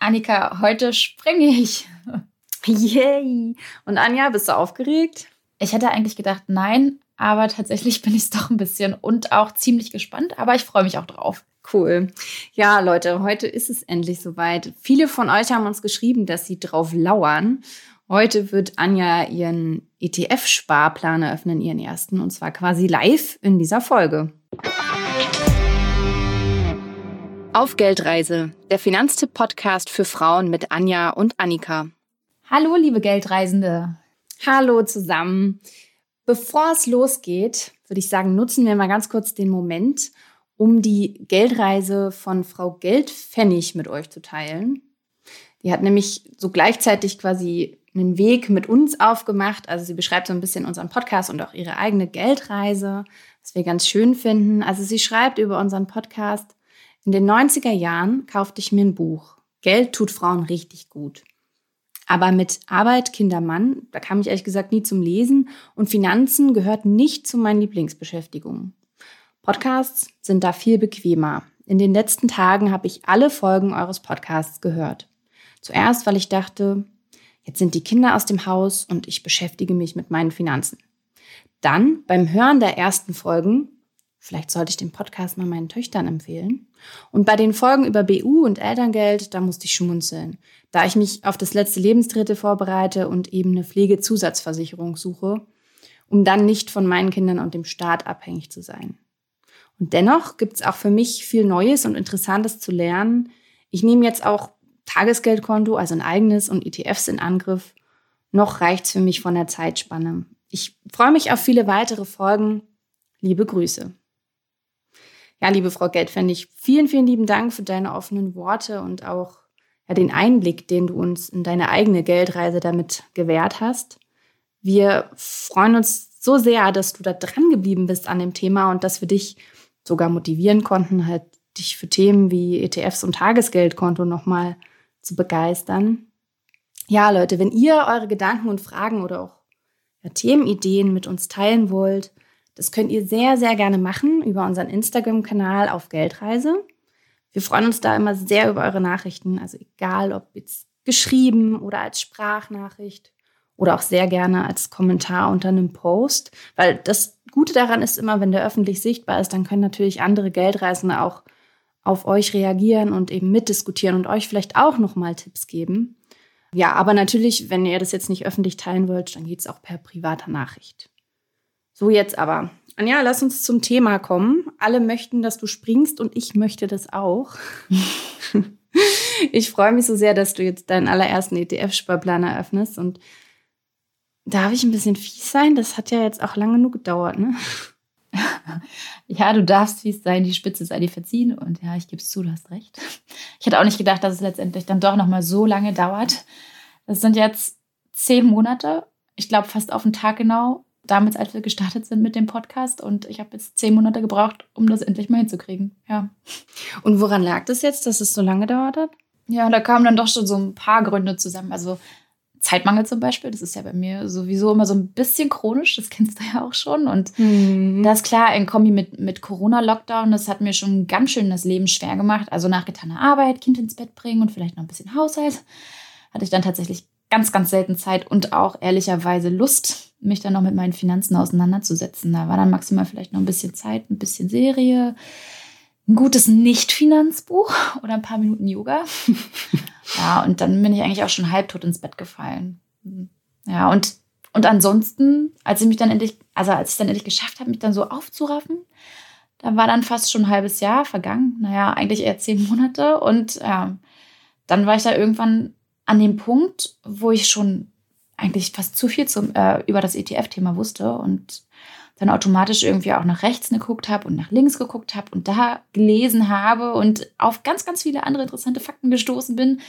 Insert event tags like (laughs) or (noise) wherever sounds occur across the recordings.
Annika, heute springe ich. Yay! Und Anja, bist du aufgeregt? Ich hätte eigentlich gedacht, nein, aber tatsächlich bin ich es doch ein bisschen und auch ziemlich gespannt, aber ich freue mich auch drauf. Cool. Ja, Leute, heute ist es endlich soweit. Viele von euch haben uns geschrieben, dass sie drauf lauern. Heute wird Anja ihren ETF-Sparplan eröffnen, ihren ersten, und zwar quasi live in dieser Folge. Auf Geldreise, der Finanztipp-Podcast für Frauen mit Anja und Annika. Hallo, liebe Geldreisende. Hallo zusammen. Bevor es losgeht, würde ich sagen, nutzen wir mal ganz kurz den Moment, um die Geldreise von Frau Geldpfennig mit euch zu teilen. Die hat nämlich so gleichzeitig quasi einen Weg mit uns aufgemacht. Also sie beschreibt so ein bisschen unseren Podcast und auch ihre eigene Geldreise, was wir ganz schön finden. Also sie schreibt über unseren Podcast, in den 90er Jahren kaufte ich mir ein Buch. Geld tut Frauen richtig gut. Aber mit Arbeit, Kinder, Mann, da kam ich ehrlich gesagt nie zum Lesen und Finanzen gehört nicht zu meinen Lieblingsbeschäftigungen. Podcasts sind da viel bequemer. In den letzten Tagen habe ich alle Folgen eures Podcasts gehört. Zuerst, weil ich dachte, jetzt sind die Kinder aus dem Haus und ich beschäftige mich mit meinen Finanzen. Dann beim Hören der ersten Folgen Vielleicht sollte ich den Podcast mal meinen Töchtern empfehlen. Und bei den Folgen über BU und Elterngeld, da musste ich schmunzeln, da ich mich auf das letzte Lebensdrittel vorbereite und eben eine Pflegezusatzversicherung suche, um dann nicht von meinen Kindern und dem Staat abhängig zu sein. Und dennoch gibt es auch für mich viel Neues und Interessantes zu lernen. Ich nehme jetzt auch Tagesgeldkonto, also ein eigenes und ETFs in Angriff. Noch reicht's für mich von der Zeitspanne. Ich freue mich auf viele weitere Folgen. Liebe Grüße. Ja, liebe Frau Geldpfennig, vielen, vielen lieben Dank für deine offenen Worte und auch ja, den Einblick, den du uns in deine eigene Geldreise damit gewährt hast. Wir freuen uns so sehr, dass du da dran geblieben bist an dem Thema und dass wir dich sogar motivieren konnten, halt dich für Themen wie ETFs und Tagesgeldkonto nochmal zu begeistern. Ja, Leute, wenn ihr eure Gedanken und Fragen oder auch ja, Themenideen mit uns teilen wollt, das könnt ihr sehr, sehr gerne machen über unseren Instagram-Kanal auf Geldreise. Wir freuen uns da immer sehr über eure Nachrichten, also egal ob jetzt geschrieben oder als Sprachnachricht oder auch sehr gerne als Kommentar unter einem Post, weil das Gute daran ist immer, wenn der öffentlich sichtbar ist, dann können natürlich andere Geldreisende auch auf euch reagieren und eben mitdiskutieren und euch vielleicht auch nochmal Tipps geben. Ja, aber natürlich, wenn ihr das jetzt nicht öffentlich teilen wollt, dann geht es auch per privater Nachricht. So, jetzt aber. Anja, lass uns zum Thema kommen. Alle möchten, dass du springst und ich möchte das auch. ich freue mich so sehr, dass du jetzt deinen allerersten ETF-Sparplan eröffnest und darf ich ein bisschen fies sein? Das hat ja jetzt auch lange genug gedauert, ne? ja, du darfst fies sein, die Spitze sei dir verziehen und ja, ich gebe es zu, du hast recht. Ich hätte auch nicht gedacht, dass es letztendlich dann doch nochmal so lange dauert. Das sind jetzt zehn Monate, ich glaube fast auf den Tag genau damals, als wir gestartet sind mit dem Podcast. Und ich habe jetzt zehn Monate gebraucht, um das endlich mal hinzukriegen. Ja. Und woran lag das jetzt, dass es so lange dauert hat? Ja, da kamen dann doch schon so ein paar Gründe zusammen. Also Zeitmangel zum Beispiel, das ist ja bei mir sowieso immer so ein bisschen chronisch, das kennst du ja auch schon. Und mhm. das ist klar, in Kombi mit, mit Corona-Lockdown, das hat mir schon ganz schön das Leben schwer gemacht. Also nach getaner Arbeit, Kind ins Bett bringen und vielleicht noch ein bisschen Haushalt, hatte ich dann tatsächlich ganz, ganz selten Zeit und auch ehrlicherweise Lust, mich dann noch mit meinen Finanzen auseinanderzusetzen. Da war dann maximal vielleicht noch ein bisschen Zeit, ein bisschen Serie, ein gutes Nicht-Finanzbuch (laughs) oder ein paar Minuten Yoga. (laughs) ja, und dann bin ich eigentlich auch schon halbtot ins Bett gefallen. Ja, und, und ansonsten, als ich mich dann endlich, also als ich dann endlich geschafft habe, mich dann so aufzuraffen, da war dann fast schon ein halbes Jahr vergangen. Naja, eigentlich eher zehn Monate. Und ja, dann war ich da irgendwann an dem Punkt, wo ich schon eigentlich fast zu viel zum, äh, über das ETF-Thema wusste und dann automatisch irgendwie auch nach rechts geguckt habe und nach links geguckt habe und da gelesen habe und auf ganz, ganz viele andere interessante Fakten gestoßen bin,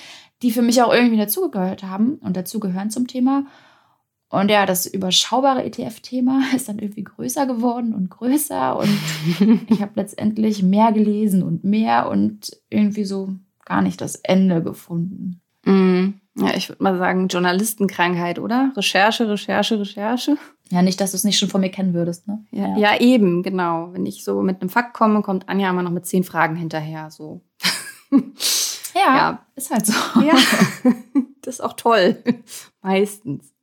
die für mich auch irgendwie dazugehört haben und dazugehören zum Thema. Und ja, das überschaubare ETF-Thema (laughs) ist dann irgendwie größer geworden und größer und (laughs) ich habe letztendlich mehr gelesen und mehr und irgendwie so gar nicht das Ende gefunden. Mm. Ja, ich würde mal sagen, Journalistenkrankheit, oder? Recherche, Recherche, Recherche. Ja, nicht, dass du es nicht schon von mir kennen würdest, ne? Ja, ja. ja, eben, genau. Wenn ich so mit einem Fakt komme, kommt Anja immer noch mit zehn Fragen hinterher. So. (laughs) Ja, ja. ist halt so. Ja, (laughs) das ist auch toll. Meistens.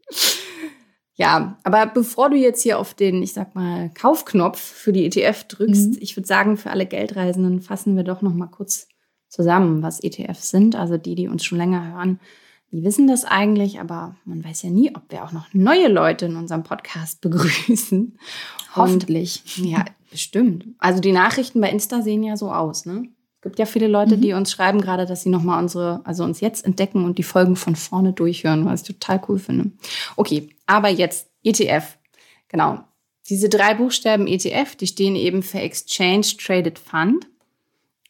Ja, aber bevor du jetzt hier auf den, ich sag mal, Kaufknopf für die ETF drückst, mhm. ich würde sagen, für alle Geldreisenden fassen wir doch noch mal kurz zusammen, was ETFs sind. Also die, die uns schon länger hören, die wissen das eigentlich, aber man weiß ja nie, ob wir auch noch neue Leute in unserem Podcast (laughs) begrüßen. Hoffentlich. Und, ja, bestimmt. Also die Nachrichten bei Insta sehen ja so aus, ne? Es gibt ja viele Leute, mhm. die uns schreiben gerade, dass sie nochmal unsere, also uns jetzt entdecken und die Folgen von vorne durchhören, was ich total cool finde. Okay, aber jetzt ETF. Genau. Diese drei Buchstaben ETF, die stehen eben für Exchange Traded Fund.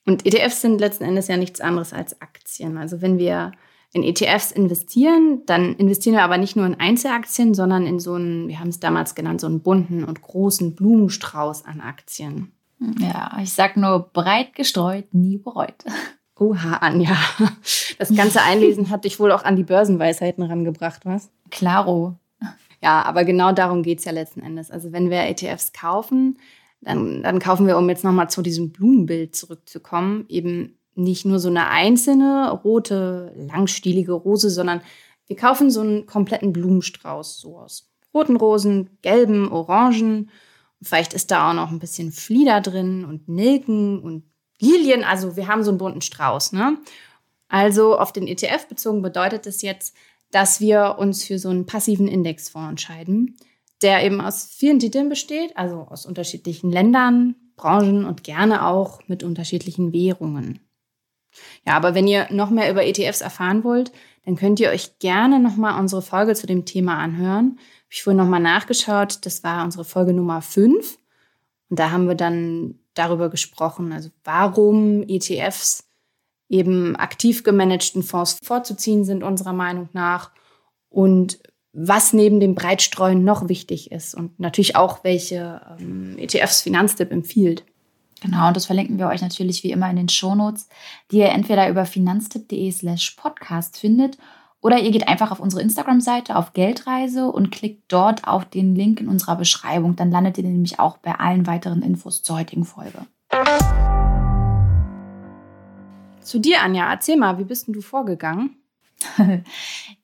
Und ETFs sind letzten Endes ja nichts anderes als Aktien. Also wenn wir in ETFs investieren, dann investieren wir aber nicht nur in Einzelaktien, sondern in so einen, wir haben es damals genannt, so einen bunten und großen Blumenstrauß an Aktien. Ja, ich sag nur breit gestreut, nie bereut. (laughs) Oha, Anja. Das ganze Einlesen hat dich wohl auch an die Börsenweisheiten rangebracht, was? Klaro. Ja, aber genau darum geht es ja letzten Endes. Also wenn wir ETFs kaufen, dann, dann kaufen wir, um jetzt nochmal zu diesem Blumenbild zurückzukommen, eben nicht nur so eine einzelne rote, langstielige Rose, sondern wir kaufen so einen kompletten Blumenstrauß, so aus roten Rosen, gelben, orangen. Vielleicht ist da auch noch ein bisschen Flieder drin und Nelken und Lilien. Also wir haben so einen bunten Strauß. Ne? Also auf den ETF bezogen bedeutet das jetzt, dass wir uns für so einen passiven Indexfonds entscheiden, der eben aus vielen Titeln besteht, also aus unterschiedlichen Ländern, Branchen und gerne auch mit unterschiedlichen Währungen. Ja, aber wenn ihr noch mehr über ETFs erfahren wollt, dann könnt ihr euch gerne nochmal unsere Folge zu dem Thema anhören. Habe ich vorhin nochmal nachgeschaut, das war unsere Folge Nummer 5. Und da haben wir dann darüber gesprochen, also warum ETFs eben aktiv gemanagten Fonds vorzuziehen sind, unserer Meinung nach. Und was neben dem Breitstreuen noch wichtig ist und natürlich auch, welche ähm, ETFs Finanztipp empfiehlt. Genau, und das verlinken wir euch natürlich wie immer in den Shownotes, die ihr entweder über finanztipp.de slash podcast findet oder ihr geht einfach auf unsere Instagram-Seite auf Geldreise und klickt dort auf den Link in unserer Beschreibung. Dann landet ihr nämlich auch bei allen weiteren Infos zur heutigen Folge. Zu dir, Anja, erzähl mal, wie bist denn du vorgegangen? (laughs)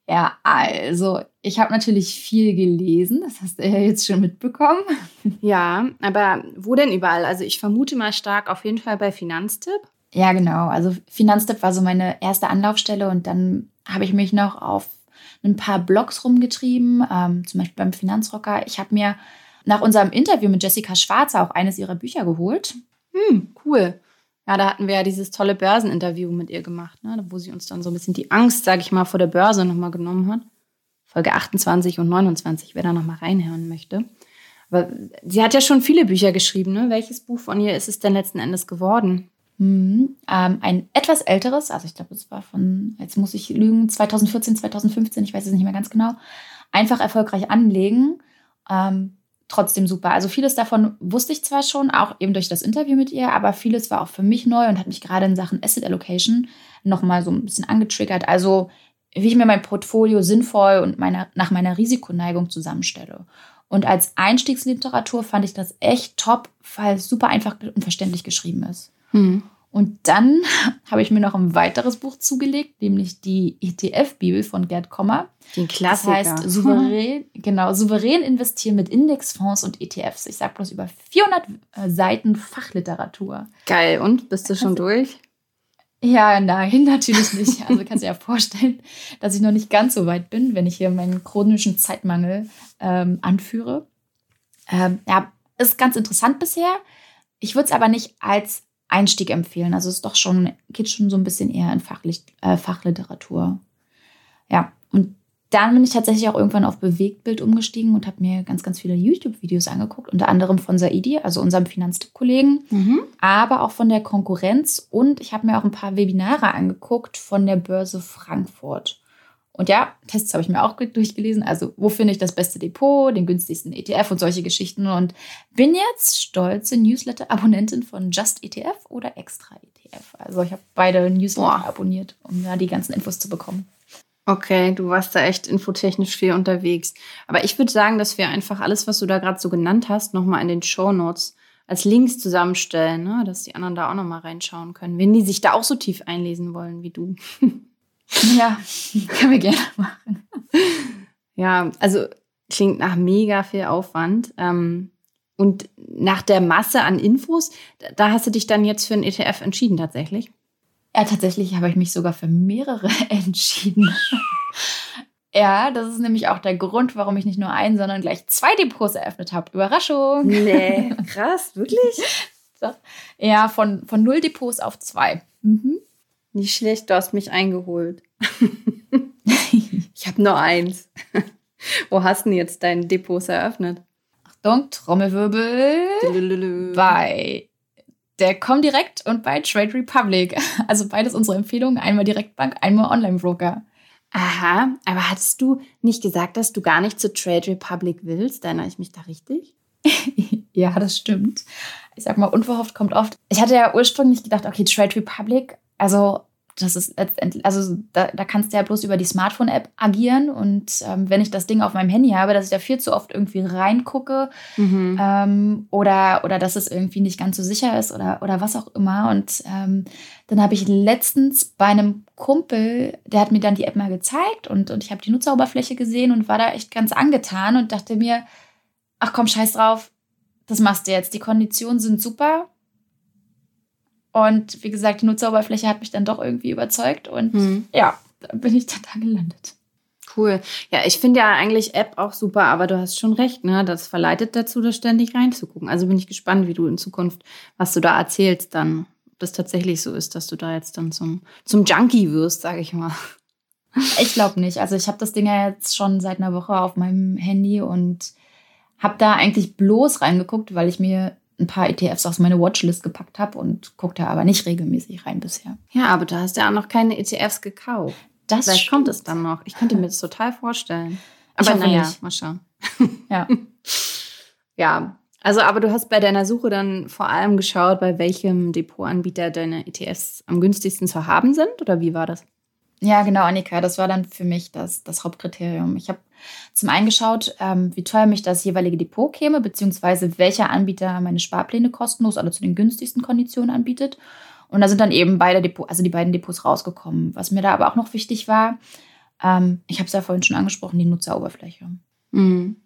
ja, also, ich habe natürlich viel gelesen, das hast du ja jetzt schon mitbekommen. (laughs) Ja, aber wo denn überall? Also, ich vermute mal stark auf jeden Fall bei Finanztipp. Ja, genau. Also, Finanztipp war so meine erste Anlaufstelle und dann habe ich mich noch auf ein paar Blogs rumgetrieben, ähm, zum Beispiel beim Finanzrocker. Ich habe mir nach unserem Interview mit Jessica Schwarzer auch eines ihrer Bücher geholt. Hm, cool. Ja, da hatten wir ja dieses tolle Börseninterview mit ihr gemacht, ne? wo sie uns dann so ein bisschen die Angst, sage ich mal, vor der Börse nochmal genommen hat. Folge 28 und 29, wer da nochmal reinhören möchte. Aber sie hat ja schon viele Bücher geschrieben. Ne? Welches Buch von ihr ist es denn letzten Endes geworden? Mhm. Ähm, ein etwas älteres, also ich glaube, es war von, jetzt muss ich lügen, 2014, 2015, ich weiß es nicht mehr ganz genau. Einfach erfolgreich anlegen. Ähm, trotzdem super. Also vieles davon wusste ich zwar schon, auch eben durch das Interview mit ihr, aber vieles war auch für mich neu und hat mich gerade in Sachen Asset Allocation nochmal so ein bisschen angetriggert. Also wie ich mir mein Portfolio sinnvoll und meine, nach meiner Risikoneigung zusammenstelle. Und als Einstiegsliteratur fand ich das echt top, weil es super einfach und verständlich geschrieben ist. Mhm. Und dann (laughs) habe ich mir noch ein weiteres Buch zugelegt, nämlich die ETF-Bibel von Gerd Kommer. Den Klassiker. Das heißt, (laughs) souverän, genau, souverän investieren mit Indexfonds und ETFs. Ich sage bloß über 400 äh, Seiten Fachliteratur. Geil. Und bist du schon durch? Ja, nein, (laughs) natürlich nicht. Also kannst du dir ja vorstellen, dass ich noch nicht ganz so weit bin, wenn ich hier meinen chronischen Zeitmangel ähm, anführe. Ähm, ja, ist ganz interessant bisher. Ich würde es aber nicht als Einstieg empfehlen. Also es ist doch schon, geht schon so ein bisschen eher in Fachlich, äh, Fachliteratur. Ja, und dann bin ich tatsächlich auch irgendwann auf Bewegtbild umgestiegen und habe mir ganz, ganz viele YouTube-Videos angeguckt, unter anderem von Saidi, also unserem Finanztipp-Kollegen, mhm. aber auch von der Konkurrenz und ich habe mir auch ein paar Webinare angeguckt von der Börse Frankfurt. Und ja, Tests habe ich mir auch durchgelesen. Also, wo finde ich das beste Depot, den günstigsten ETF und solche Geschichten. Und bin jetzt stolze Newsletter-Abonnentin von Just ETF oder Extra ETF. Also, ich habe beide Newsletter Boah. abonniert, um da die ganzen Infos zu bekommen. Okay, du warst da echt infotechnisch viel unterwegs. Aber ich würde sagen, dass wir einfach alles, was du da gerade so genannt hast, nochmal in den Show Notes als Links zusammenstellen, ne? dass die anderen da auch nochmal reinschauen können, wenn die sich da auch so tief einlesen wollen wie du. (laughs) ja, (laughs) können wir gerne machen. Ja, also klingt nach mega viel Aufwand. Ähm, und nach der Masse an Infos, da hast du dich dann jetzt für einen ETF entschieden tatsächlich? Ja, tatsächlich habe ich mich sogar für mehrere (laughs) entschieden. ja, das ist nämlich auch der Grund, warum ich nicht nur ein, sondern gleich zwei Depots eröffnet habe. Überraschung. Nee, (laughs) krass, wirklich? Ja, von, von null Depots auf zwei. Mhm. Nicht schlecht, du hast mich eingeholt. (laughs) ich habe nur eins. (laughs) Wo hast du denn jetzt deine Depots eröffnet? Achtung, Trommelwirbel. bei der Comdirect und bei Trade Republic. (laughs) Also beides unsere Empfehlungen. Einmal Direktbank, einmal Online-Broker. Aha, aber hattest du nicht gesagt, dass du gar nicht zu Trade Republic willst? Erinnere ich mich da richtig? ja, das stimmt. Ich sag mal, unverhofft kommt oft. Ich hatte ja ursprünglich gedacht, okay, Trade Republic, also das ist letztendlich, also da, da kannst du ja bloß über die Smartphone-App agieren. Und ähm, wenn ich das Ding auf meinem Handy habe, dass ich da viel zu oft irgendwie reingucke mhm. ähm, oder, oder dass es irgendwie nicht ganz so sicher ist oder, oder was auch immer. Und ähm, dann habe ich letztens bei einem Kumpel, der hat mir dann die App mal gezeigt und, und ich habe die Nutzeroberfläche gesehen und war da echt ganz angetan und dachte mir, ach komm, scheiß drauf, das machst du jetzt. Die Konditionen sind super und wie gesagt, die Nutzeroberfläche hat mich dann doch irgendwie überzeugt und mhm. ja, da bin ich dann da gelandet. Cool. Ja, ich finde ja eigentlich App auch super, aber du hast schon recht, ne? Das verleitet dazu, da ständig reinzugucken. Also bin ich gespannt, wie du in Zukunft, was du da erzählst, dann, ob das tatsächlich so ist, dass du da jetzt dann zum, zum Junkie wirst, sage ich mal. Ich glaube nicht. Also ich habe das Ding ja jetzt schon seit einer Woche auf meinem Handy und habe da eigentlich bloß reingeguckt, weil ich mir ein paar ETFs auf meine Watchlist gepackt habe und gucke da aber nicht regelmäßig rein bisher. Ja, aber du hast ja auch noch keine ETFs gekauft. Das Vielleicht stimmt. kommt es dann noch. Ich könnte mir das total vorstellen. Aber naja, mal schauen. Ja. (laughs) ja, also aber du hast bei deiner Suche dann vor allem geschaut, bei welchem Depotanbieter deine ETFs am günstigsten zu haben sind oder wie war das? Ja, genau, Annika, das war dann für mich das, das Hauptkriterium. Ich habe zum einen geschaut, ähm, wie teuer mich das jeweilige Depot käme, beziehungsweise welcher Anbieter meine Sparpläne kostenlos oder zu den günstigsten Konditionen anbietet. Und da sind dann eben beide Depot, also die beiden Depots rausgekommen. Was mir da aber auch noch wichtig war, ähm, ich habe es ja vorhin schon angesprochen, die Nutzeroberfläche. Mhm.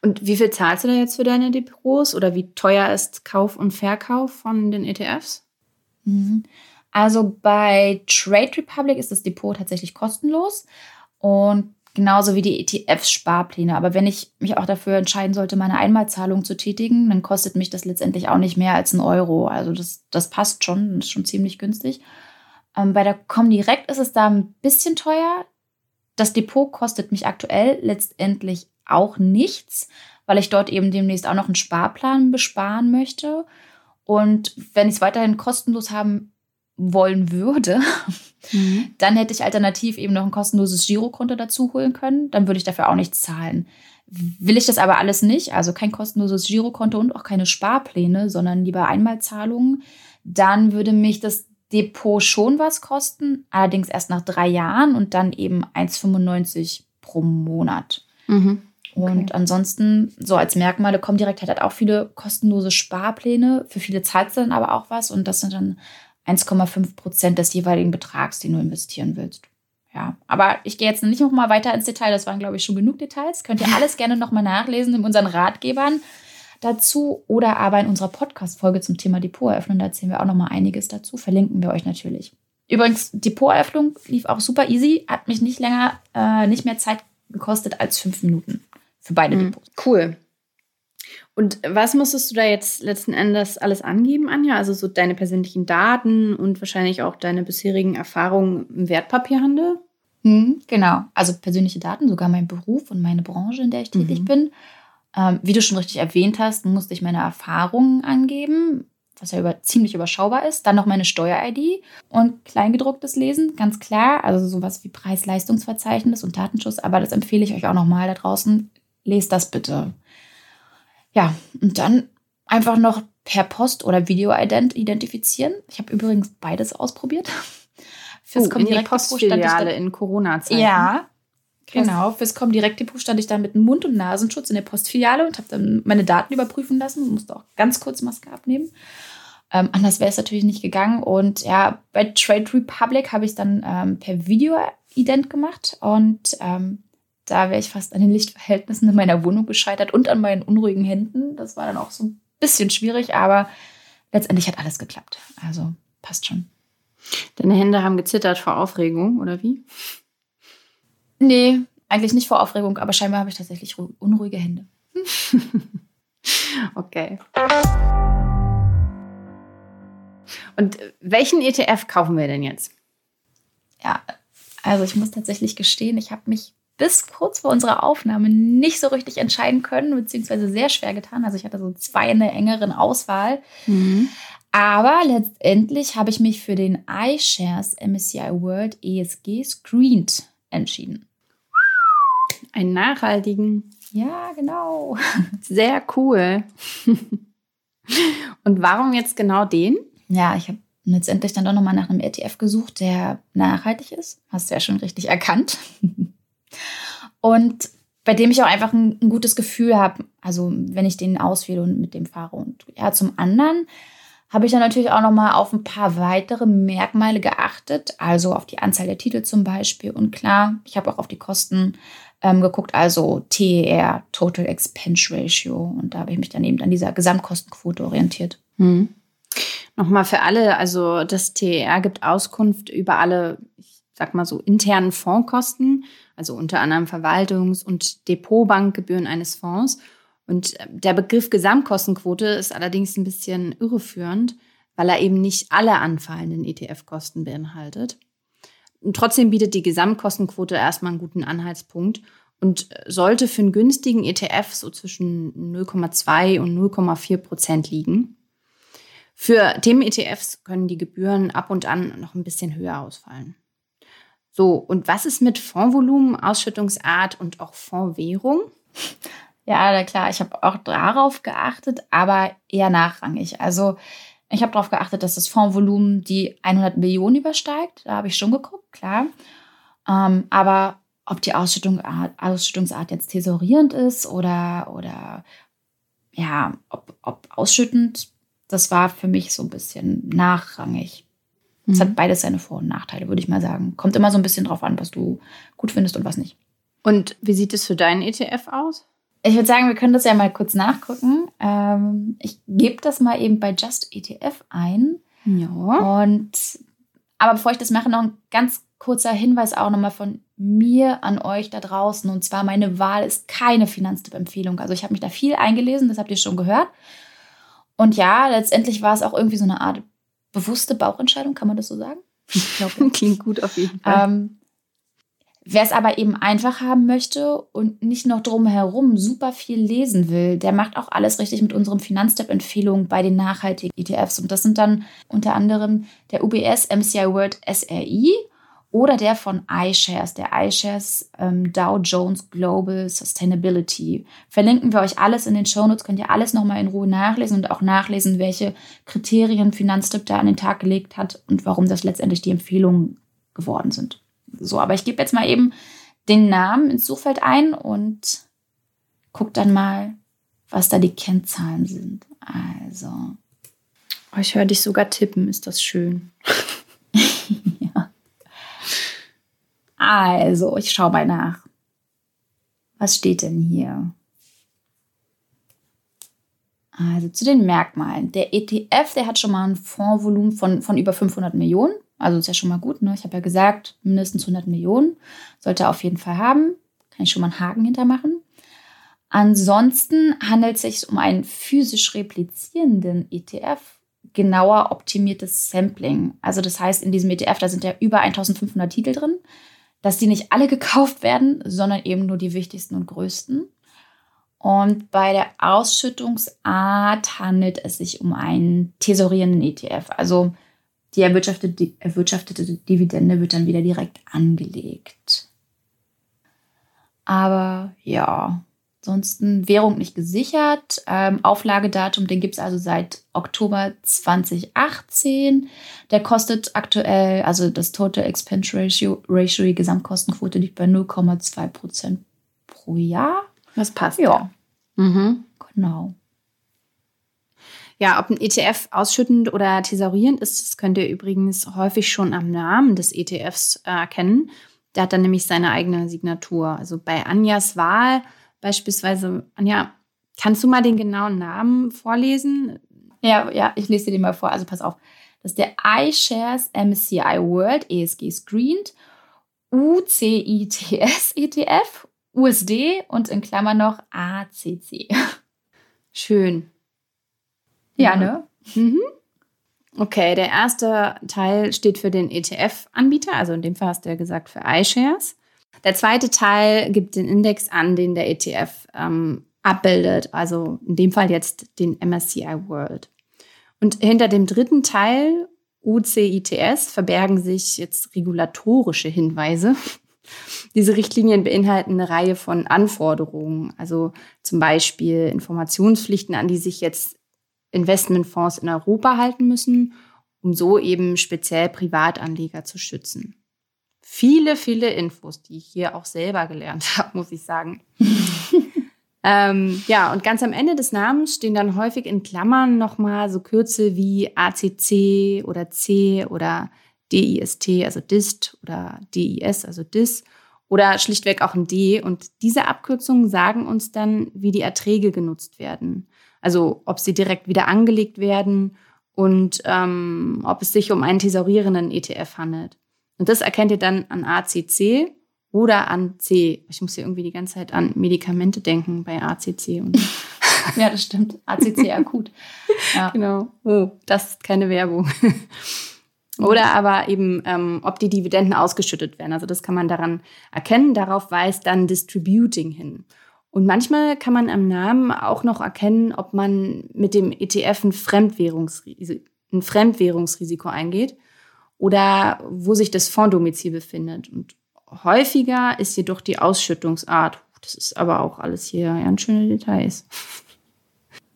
Und wie viel zahlst du da jetzt für deine Depots oder wie teuer ist Kauf und Verkauf von den ETFs? Mhm. Also bei Trade Republic ist das Depot tatsächlich kostenlos und genauso wie die ETFs-Sparpläne. Aber wenn ich mich auch dafür entscheiden sollte, meine Einmalzahlung zu tätigen, dann kostet mich das letztendlich auch nicht mehr als ein Euro. Also das, das passt schon, das ist schon ziemlich günstig. Ähm, bei der Comdirect ist es da ein bisschen teuer. Das Depot kostet mich aktuell letztendlich auch nichts, weil ich dort eben demnächst auch noch einen Sparplan besparen möchte. Und wenn ich es weiterhin kostenlos haben wollen würde, (laughs) mhm. dann hätte ich alternativ eben noch ein kostenloses Girokonto dazu holen können. Dann würde ich dafür auch nichts zahlen. Will ich das aber alles nicht, also kein kostenloses Girokonto und auch keine Sparpläne, sondern lieber Einmalzahlungen, dann würde mich das Depot schon was kosten, allerdings erst nach drei Jahren und dann eben 1,95 pro Monat. Mhm. Okay. Und ansonsten, so als Merkmale, kommen direkt hat auch viele kostenlose Sparpläne. Für viele zahlt es dann aber auch was und das sind dann 1,5 Prozent des jeweiligen Betrags, den du investieren willst. Ja, aber ich gehe jetzt nicht noch mal weiter ins Detail. Das waren, glaube ich, schon genug Details. Könnt ihr alles gerne noch mal nachlesen in unseren Ratgebern dazu oder aber in unserer Podcast-Folge zum Thema Depoteröffnung. Da erzählen wir auch noch mal einiges dazu. Verlinken wir euch natürlich. Übrigens, Depoteröffnung lief auch super easy. Hat mich nicht länger, äh, nicht mehr Zeit gekostet als fünf Minuten für beide mhm. Depots. Cool. Und was musstest du da jetzt letzten Endes alles angeben, Anja? Also so deine persönlichen Daten und wahrscheinlich auch deine bisherigen Erfahrungen im Wertpapierhandel? Hm, genau. Also persönliche Daten, sogar mein Beruf und meine Branche, in der ich tätig mhm. bin. Ähm, wie du schon richtig erwähnt hast, musste ich meine Erfahrungen angeben, was ja über, ziemlich überschaubar ist. Dann noch meine Steuer-ID und Kleingedrucktes lesen, ganz klar. Also sowas wie Preis-Leistungsverzeichnis und Datenschutz. Aber das empfehle ich euch auch nochmal da draußen. Lest das bitte. Ja, und dann einfach noch per Post oder Video identifizieren. Ich habe übrigens beides ausprobiert. (laughs) Fürs oh, in die Postfiliale in Corona-Zeiten. Ja, Genau, fürs Comdirect-Depot stand ich dann mit Mund- und Nasenschutz in der Postfiliale und habe dann meine Daten überprüfen lassen musste auch ganz kurz Maske abnehmen. Ähm, anders wäre es natürlich nicht gegangen. Und ja, bei Trade Republic habe ich dann ähm, per Video-Ident gemacht und ähm, da wäre ich fast an den Lichtverhältnissen in meiner Wohnung gescheitert und an meinen unruhigen Händen. Das war dann auch so ein bisschen schwierig, aber letztendlich hat alles geklappt. Also passt schon. Deine Hände haben gezittert vor Aufregung, oder wie? Nee, eigentlich nicht vor Aufregung, aber scheinbar habe ich tatsächlich unruhige Hände. (laughs) okay. Und welchen ETF kaufen wir denn jetzt? Ja, also ich muss tatsächlich gestehen, ich habe mich bis kurz vor unserer Aufnahme nicht so richtig entscheiden können, beziehungsweise sehr schwer getan. Also ich hatte so zwei in der engeren Auswahl. Mhm. Aber letztendlich habe ich mich für den iShares MSCI World ESG Screened entschieden. Einen nachhaltigen. Ja, genau. Sehr cool. (laughs) Und warum jetzt genau den? Ja, ich habe letztendlich dann doch nochmal nach einem ETF gesucht, der nachhaltig ist. Hast du ja schon richtig erkannt. Und bei dem ich auch einfach ein, ein gutes Gefühl habe, also wenn ich den auswähle und mit dem fahre. Und ja, zum anderen habe ich dann natürlich auch nochmal auf ein paar weitere Merkmale geachtet, also auf die Anzahl der Titel zum Beispiel. Und klar, ich habe auch auf die Kosten ähm, geguckt, also TER, Total Expense Ratio. Und da habe ich mich dann eben an dieser Gesamtkostenquote orientiert. Hm. Nochmal für alle, also das TER gibt Auskunft über alle, ich sag mal so, internen Fondskosten, also unter anderem Verwaltungs- und Depotbankgebühren eines Fonds. Und äh, der Begriff Gesamtkostenquote ist allerdings ein bisschen irreführend, weil er eben nicht alle anfallenden ETF-Kosten beinhaltet. Und trotzdem bietet die Gesamtkostenquote erstmal einen guten Anhaltspunkt und sollte für einen günstigen ETF so zwischen 0,2 und 0,4 Prozent liegen. Für Themen-ETFs können die Gebühren ab und an noch ein bisschen höher ausfallen. So, und was ist mit Fondsvolumen, Ausschüttungsart und auch Fondswährung? Ja, klar, ich habe auch darauf geachtet, aber eher nachrangig. Also ich habe darauf geachtet, dass das Fondsvolumen die 100 Millionen übersteigt. Da habe ich schon geguckt, klar. Ähm, aber ob die Ausschüttungsart, Ausschüttungsart jetzt tesorierend ist oder, oder ja, ob, ob ausschüttend, das war für mich so ein bisschen nachrangig. Es mhm. hat beides seine Vor- und Nachteile, würde ich mal sagen. Kommt immer so ein bisschen drauf an, was du gut findest und was nicht. Und wie sieht es für deinen ETF aus? Ich würde sagen, wir können das ja mal kurz nachgucken. Ähm, ich gebe das mal eben bei Just ETF ein. Ja. Und aber bevor ich das mache, noch ein ganz kurzer Hinweis auch nochmal von mir an euch da draußen. Und zwar, meine Wahl ist keine Finanztipp-Empfehlung. Also ich habe mich da viel eingelesen, das habt ihr schon gehört. Und ja, letztendlich war es auch irgendwie so eine Art bewusste Bauchentscheidung, kann man das so sagen? (laughs) Ich glaube, klingt gut auf jeden Fall. Ähm, Wer es aber eben einfach haben möchte und nicht noch drumherum super viel lesen will, der macht auch alles richtig mit unserem Finanzstep-Empfehlungen bei den nachhaltigen ETFs. Und das sind dann unter anderem der UBS MCI World SRI oder der von iShares, der iShares ähm, Dow Jones Global Sustainability. Verlinken wir euch alles in den Shownotes, könnt ihr alles nochmal in Ruhe nachlesen und auch nachlesen, welche Kriterien Finanztipp da an den Tag gelegt hat und warum das letztendlich die Empfehlungen geworden sind. So, aber ich gebe jetzt mal eben den Namen ins Suchfeld ein und guck dann mal, was da die Kennzahlen sind. Also. Oh, ich höre dich sogar tippen, ist das schön. (laughs) Also, ich schaue mal nach. Was steht denn hier? Also zu den Merkmalen. Der ETF, der hat schon mal ein Fondsvolumen von, von über 500 Millionen. Also ist ja schon mal gut. Ne? Ich habe ja gesagt, mindestens 100 Millionen sollte er auf jeden Fall haben. Kann ich schon mal einen Haken hintermachen. Ansonsten handelt es sich um einen physisch replizierenden ETF, genauer optimiertes Sampling. Also das heißt, in diesem ETF, da sind ja über 1500 Titel drin, dass die nicht alle gekauft werden, sondern eben nur die wichtigsten und größten. Und bei der Ausschüttungsart handelt es sich um einen tesorierenden ETF. Also die erwirtschaftete, die erwirtschaftete Dividende wird dann wieder direkt angelegt. Aber ja, Ansonsten Währung nicht gesichert. Ähm, Auflagedatum, den gibt es also seit Oktober 2018. Der kostet aktuell, also das Total Expense Ratio, Ratio die Gesamtkostenquote liegt bei 0,2 Prozent pro Jahr. Das passt. Ja. Mhm. Genau. Ja, ob ein ETF ausschüttend oder thesaurierend ist, das könnt ihr übrigens häufig schon am Namen des ETFs erkennen. Der hat dann nämlich seine eigene Signatur. Also bei Anjas Wahl beispielsweise, Anja, kannst du mal den genauen Namen vorlesen? Ja, ja, ich lese dir den mal vor. Also pass auf. Das ist der iShares MSCI World ESG Screened UCITS ETF USD und in Klammer noch ACC. Schön. Ja, ne? Mhm. Okay, der erste Teil steht für den ETF-Anbieter, also in dem Fall hast du ja gesagt für iShares. Der zweite Teil gibt den Index an, den der ETF ähm, abbildet, also in dem Fall jetzt den MSCI World. Und hinter dem dritten Teil, UCITS, verbergen sich jetzt regulatorische Hinweise. (laughs) Diese Richtlinien beinhalten eine Reihe von Anforderungen, also zum Beispiel Informationspflichten, an die sich jetzt Investmentfonds in Europa halten müssen, um so eben speziell Privatanleger zu schützen. Viele, viele Infos, die ich hier auch selber gelernt (laughs) habe, muss ich sagen. (laughs) ähm, ja, und ganz am Ende des Namens stehen dann häufig in Klammern nochmal so Kürzel wie ACC oder C oder DIST, also DIST oder DIS, also DIS oder schlichtweg auch ein D. Und diese Abkürzungen sagen uns dann, wie die Erträge genutzt werden. Also ob sie direkt wieder angelegt werden und ähm, ob es sich um einen thesaurierenden ETF handelt. Und das erkennt ihr dann an ACC oder an C. Ich muss hier irgendwie die ganze Zeit an Medikamente denken bei ACC. Und (laughs) ja, das stimmt. ACC akut. Ja. Genau. Oh, das ist keine Werbung. (laughs) Oder aber eben, ähm, ob die Dividenden ausgeschüttet werden. Also das kann man daran erkennen. Darauf weist dann Distributing hin. Und manchmal kann man am Namen auch noch erkennen, ob man mit dem ETF ein, Fremdwährungsrisiko, ein Fremdwährungsrisiko eingeht oder wo sich das Fonddomizil befindet. Und häufiger ist jedoch die Ausschüttungsart. Das ist aber auch alles hier ganz schöne Details. (laughs)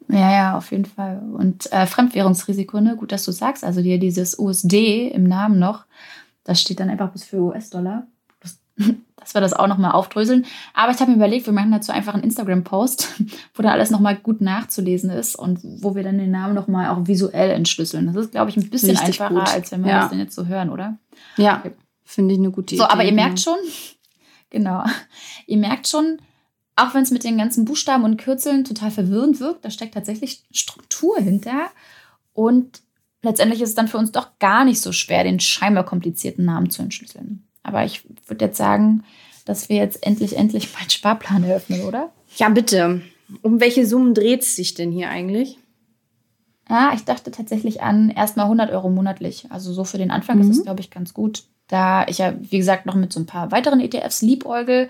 Ja, ja, auf jeden Fall. Und äh, Fremdwährungsrisiko, ne? Gut, dass du sagst. Also dir dieses USD im Namen noch, das steht dann einfach bis für US-Dollar. Dass wir das auch nochmal aufdröseln. Aber ich habe mir überlegt, wir machen dazu einfach einen Instagram-Post, (laughs) wo da alles nochmal gut nachzulesen ist und wo wir dann den Namen nochmal auch visuell entschlüsseln. Das ist, glaube ich, ein bisschen Richtig einfacher, gut. als wenn wir ja. das denn jetzt so hören, oder? Ja, okay. finde ich eine gute Idee. So, aber ihr merkt schon, (laughs) genau, ihr merkt schon, auch wenn es mit den ganzen Buchstaben und Kürzeln total verwirrend wirkt, da steckt tatsächlich Struktur hinter. Und letztendlich ist es dann für uns doch gar nicht so schwer, den scheinbar komplizierten Namen zu entschlüsseln. Aber ich würde jetzt sagen, dass wir jetzt endlich, endlich meinen Sparplan eröffnen, oder? Ja, bitte. Um welche Summen dreht es sich denn hier eigentlich? Ja, ich dachte tatsächlich an erstmal 100 Euro monatlich. Also so für den Anfang mhm. ist es, glaube ich, ganz gut. Da ich ja, wie gesagt, noch mit so ein paar weiteren ETFs liebäugel.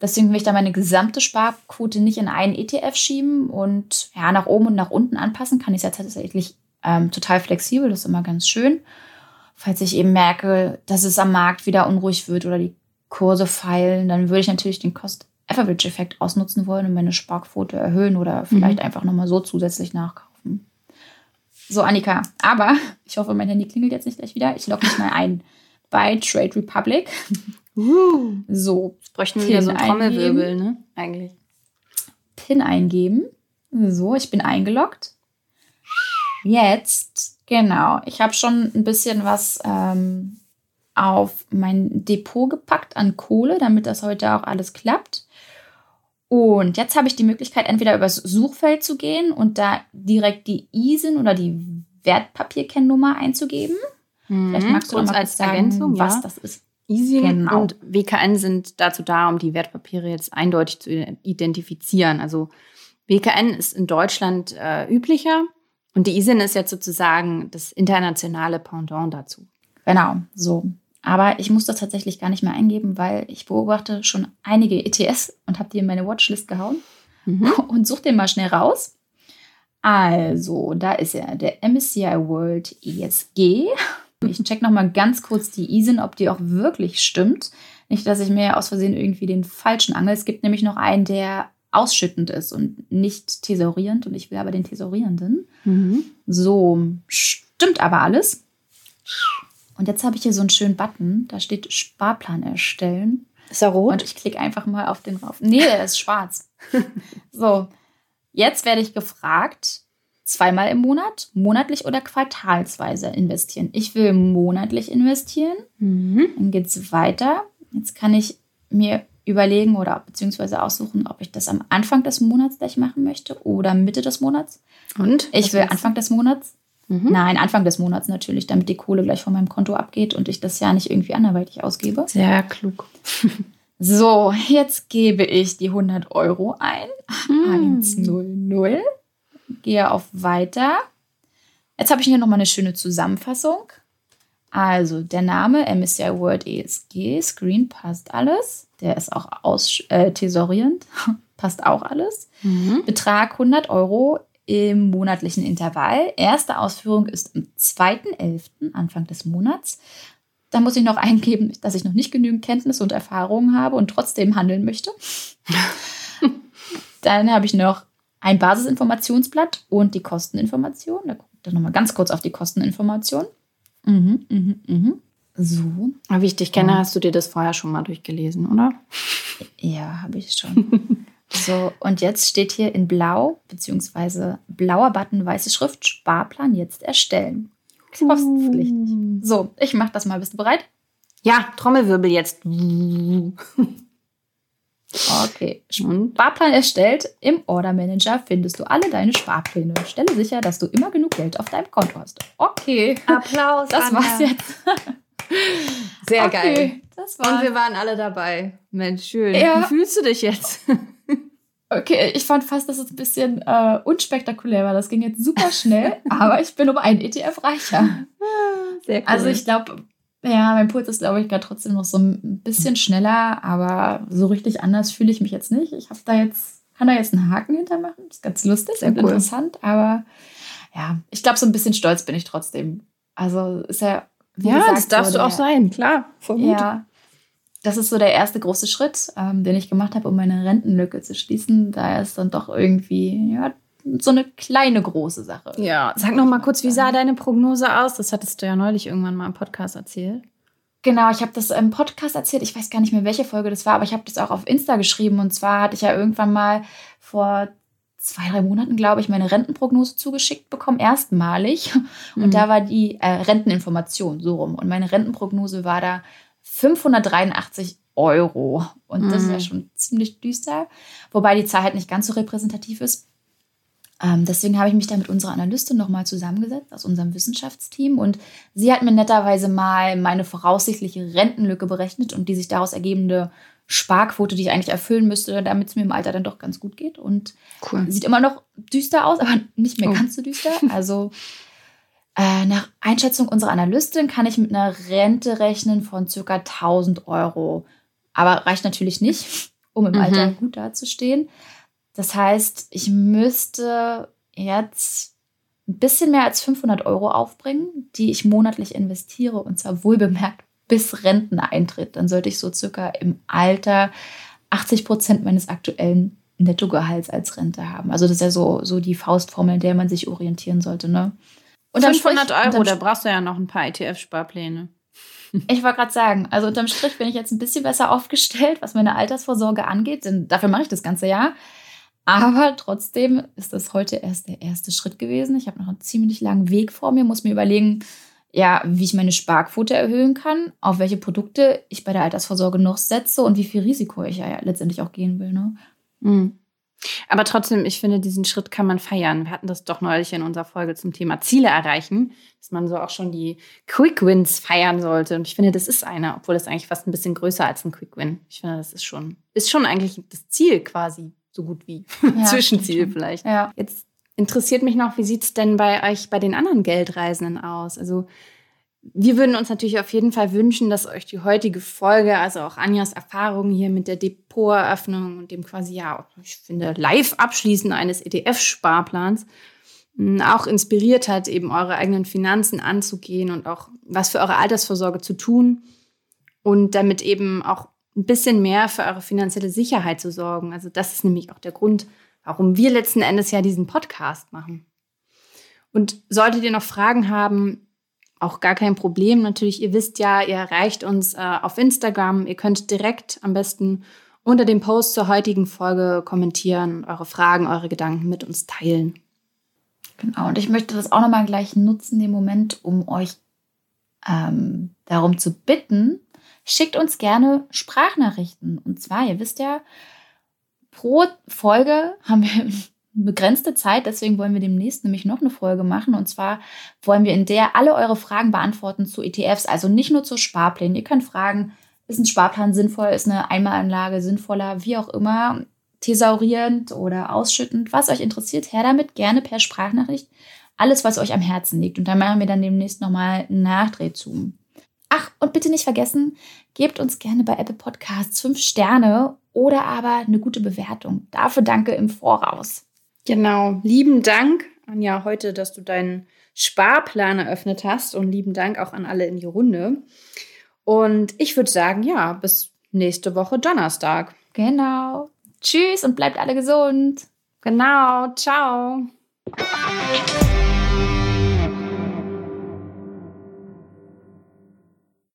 Deswegen will ich da meine gesamte Sparquote nicht in einen ETF schieben und ja, nach oben und nach unten anpassen kann ich es ja tatsächlich ähm, total flexibel. Das ist immer ganz schön falls ich eben merke, dass es am Markt wieder unruhig wird oder die Kurse feilen, dann würde ich natürlich den Cost-Average-Effekt ausnutzen wollen und meine Sparquote erhöhen oder vielleicht mhm. einfach nochmal so zusätzlich nachkaufen. So, Annika, aber (laughs) ich hoffe, mein Handy klingelt jetzt nicht gleich wieder. Ich logge mich mal ein (laughs) bei Trade Republic. Uh, so, jetzt bräuchten wir wieder so einen Trommelwirbel, ne? Eigentlich. PIN eingeben. So, ich bin eingeloggt. Jetzt Genau, ich habe schon ein bisschen was ähm, auf mein Depot gepackt an Kohle, damit das heute auch alles klappt. Und jetzt habe ich die Möglichkeit, entweder übers Suchfeld zu gehen und da direkt die ISIN oder die Wertpapierkennnummer einzugeben. Mhm. Vielleicht magst du uns als sagen, Ergänzung, was ja. das ist. ISIN genau. und WKN sind dazu da, um die Wertpapiere jetzt eindeutig zu identifizieren. Also WKN ist in Deutschland äh, üblicher. Und die ISIN ist jetzt sozusagen das internationale Pendant dazu. Genau, so. Aber ich muss das tatsächlich gar nicht mehr eingeben, weil ich beobachte schon einige ETS und habe die in meine Watchlist gehauen mhm. (laughs) und suche den mal schnell raus. Also, da ist er, der MSCI World ESG. Ich check noch mal ganz kurz die ISIN, ob die auch wirklich stimmt. Nicht, dass ich mir aus Versehen irgendwie den falschen angel. Es gibt nämlich noch einen, der ausschüttend ist und nicht thesaurierend. Und ich will aber den thesaurierenden. Mhm. So, stimmt aber alles. Und jetzt habe ich hier so einen schönen Button, da steht Sparplan erstellen. Ist er rot? Und ich klicke einfach mal auf den rauf. Nee, der ist schwarz. (laughs) so, jetzt werde ich gefragt, zweimal im Monat, monatlich oder quartalsweise investieren. Ich will monatlich investieren. Mhm. Dann geht es weiter. Jetzt kann ich mir überlegen oder beziehungsweise aussuchen, ob ich das am Anfang des Monats gleich machen möchte oder Mitte des Monats. Und? Ich Was will willst? Anfang des Monats. Mhm. Nein, Anfang des Monats natürlich, damit die Kohle gleich von meinem Konto abgeht und ich das ja nicht irgendwie anderweitig ausgebe. Sehr klug. (laughs) So, jetzt gebe ich die 100 Euro ein. Mhm. 100. Gehe auf Weiter. Jetzt habe ich hier nochmal eine schöne Zusammenfassung. Also, der Name MSCI World ESG, Screen passt alles. Der ist auch aus, äh, thesaurierend, (laughs) passt auch alles. Mhm. Betrag 100 Euro im monatlichen Intervall. Erste Ausführung ist am 2.11., Anfang des Monats. Da muss ich noch eingeben, dass ich noch nicht genügend Kenntnisse und Erfahrungen habe und trotzdem handeln möchte. (laughs) Dann habe ich noch ein Basisinformationsblatt und die Kosteninformation. Da gucke ich dann nochmal ganz kurz auf die Kosteninformation. Mhm, mhm, mhm. So, Aber wie ich dich kenne, Mhm. hast du dir das vorher schon mal durchgelesen, oder? ja, habe ich schon. (laughs) so, und jetzt steht hier in blau, beziehungsweise blauer Button, weiße Schrift, Sparplan jetzt erstellen. Kostenpflichtig. So, ich mache das mal. Bist du bereit? Ja, Trommelwirbel jetzt. Okay. Sparplan erstellt. Im Order Manager findest du alle deine Sparpläne. Stelle sicher, dass du immer genug Geld auf deinem Konto hast. Okay. Applaus. Das Anja. war's jetzt. Sehr okay, geil. Und wir waren alle dabei. Mensch, schön. Ja. Wie fühlst du dich jetzt? Okay, ich fand fast, dass es ein bisschen äh, unspektakulär war. Das ging jetzt super schnell, (laughs) aber ich bin um einen ETF reicher. Sehr cool. Also ich glaube, ja, mein Puls ist, glaube ich, gerade trotzdem noch so ein bisschen schneller, aber so richtig anders fühle ich mich jetzt nicht. Ich habe da jetzt, kann da jetzt einen Haken hintermachen. Das ist ganz lustig Sehr und cool. interessant, aber ja, ich glaube, so ein bisschen stolz bin ich trotzdem. Also ist ja, wie ja, gesagt, das darfst so du auch sein, klar. Voll gut. Ja, das ist so der erste große Schritt, ähm, den ich gemacht habe, um meine Rentenlücke zu schließen. Da ist dann doch irgendwie ja, so eine kleine große Sache. Ja, sag noch mal kurz, wie sah deine Prognose aus? Das hattest du ja neulich irgendwann mal im Podcast erzählt. Genau, ich habe das im Podcast erzählt. Ich weiß gar nicht mehr, welche Folge das war, aber ich habe das auch auf Insta geschrieben. Und zwar hatte ich ja irgendwann mal vor zwei, drei Monaten, glaube ich, meine Rentenprognose zugeschickt bekommen, erstmalig. Und Mhm. da war die äh, Renteninformation so rum. Und meine Rentenprognose war da 583 Euro. Und das ist ja Mhm. schon ziemlich düster. Wobei die Zahl halt nicht ganz so repräsentativ ist. Ähm, deswegen habe ich mich da mit unserer Analystin nochmal zusammengesetzt aus unserem Wissenschaftsteam und sie hat mir netterweise mal meine voraussichtliche Rentenlücke berechnet und die sich daraus ergebende Sparquote, die ich eigentlich erfüllen müsste, damit es mir im Alter dann doch ganz gut geht. Und Cool. sieht immer noch düster aus, aber nicht mehr Oh. ganz so düster. Also (laughs) äh, nach Einschätzung unserer Analystin kann ich mit einer Rente rechnen von circa 1000 Euro. Aber reicht natürlich nicht, (laughs) um im Mhm. Alter gut dazustehen. Das heißt, ich müsste jetzt ein bisschen mehr als 500 Euro aufbringen, die ich monatlich investiere und zwar wohlbemerkt bis Renteneintritt. Dann sollte ich so circa im Alter 80 Prozent meines aktuellen Nettogehalts als Rente haben. Also das ist ja so, so die Faustformel, in der man sich orientieren sollte. Ne? Unterm 500 Strich- Euro, da brauchst du ja noch ein paar ETF-Sparpläne. ich wollte gerade sagen, also unterm Strich bin ich jetzt ein bisschen besser aufgestellt, was meine Altersvorsorge angeht, denn dafür mache ich das ganze Jahr. Aber trotzdem ist das heute erst der erste Schritt gewesen. Ich habe noch einen ziemlich langen Weg vor mir, muss mir überlegen, ja, wie ich meine Sparquote erhöhen kann, auf welche Produkte ich bei der Altersvorsorge noch setze und wie viel Risiko ich ja letztendlich auch gehen will. Ne? Mhm. Aber trotzdem, ich finde, diesen Schritt kann man feiern. Wir hatten das doch neulich in unserer Folge zum Thema Ziele erreichen, dass man so auch schon die Quick Wins feiern sollte. Und ich finde, das ist einer, obwohl das eigentlich fast ein bisschen größer als ein Quick Win. Ich finde, das ist schon, ist schon eigentlich das Ziel quasi, so gut wie. Ja, (laughs) Zwischenziel vielleicht. Ja. Jetzt interessiert mich noch, wie sieht es denn bei euch, bei den anderen Geldreisenden aus? Also wir würden uns natürlich auf jeden Fall wünschen, dass euch die heutige Folge, also auch Anjas Erfahrung hier mit der Depoteröffnung und dem quasi, ja, ich finde, Live-Abschließen eines ETF-Sparplans mh, auch inspiriert hat, eben eure eigenen Finanzen anzugehen und auch was für eure Altersvorsorge zu tun und damit eben auch ein bisschen mehr für eure finanzielle Sicherheit zu sorgen. Also das ist nämlich auch der Grund, warum wir letzten Endes ja diesen Podcast machen. Und solltet ihr noch Fragen haben, auch gar kein Problem. Natürlich, ihr wisst ja, ihr erreicht uns äh, auf Instagram. Ihr könnt direkt am besten unter dem Post zur heutigen Folge kommentieren, eure Fragen, eure Gedanken mit uns teilen. Genau, und ich möchte das auch nochmal gleich nutzen, den Moment, um euch ähm, darum zu bitten, schickt uns gerne Sprachnachrichten. Und zwar, ihr wisst ja, pro Folge haben wir begrenzte Zeit, deswegen wollen wir demnächst nämlich noch eine Folge machen. Und zwar wollen wir in der alle eure Fragen beantworten zu ETFs, also nicht nur zu Sparplänen. Ihr könnt fragen, ist ein Sparplan sinnvoll, ist eine Einmalanlage sinnvoller, wie auch immer, thesaurierend oder ausschüttend, was euch interessiert, her damit, gerne per Sprachnachricht. Alles, was euch am Herzen liegt. Und da machen wir dann demnächst nochmal einen Nachdreh zu. Ach, und bitte nicht vergessen, gebt uns gerne bei Apple Podcasts fünf Sterne oder aber eine gute Bewertung. Dafür danke im Voraus. Genau. Lieben Dank, Anja, heute, dass du deinen Sparplan eröffnet hast und lieben Dank auch an alle in die Runde. Und ich würde sagen, ja, bis nächste Woche Donnerstag. Genau. Tschüss und bleibt alle gesund. Genau. Ciao.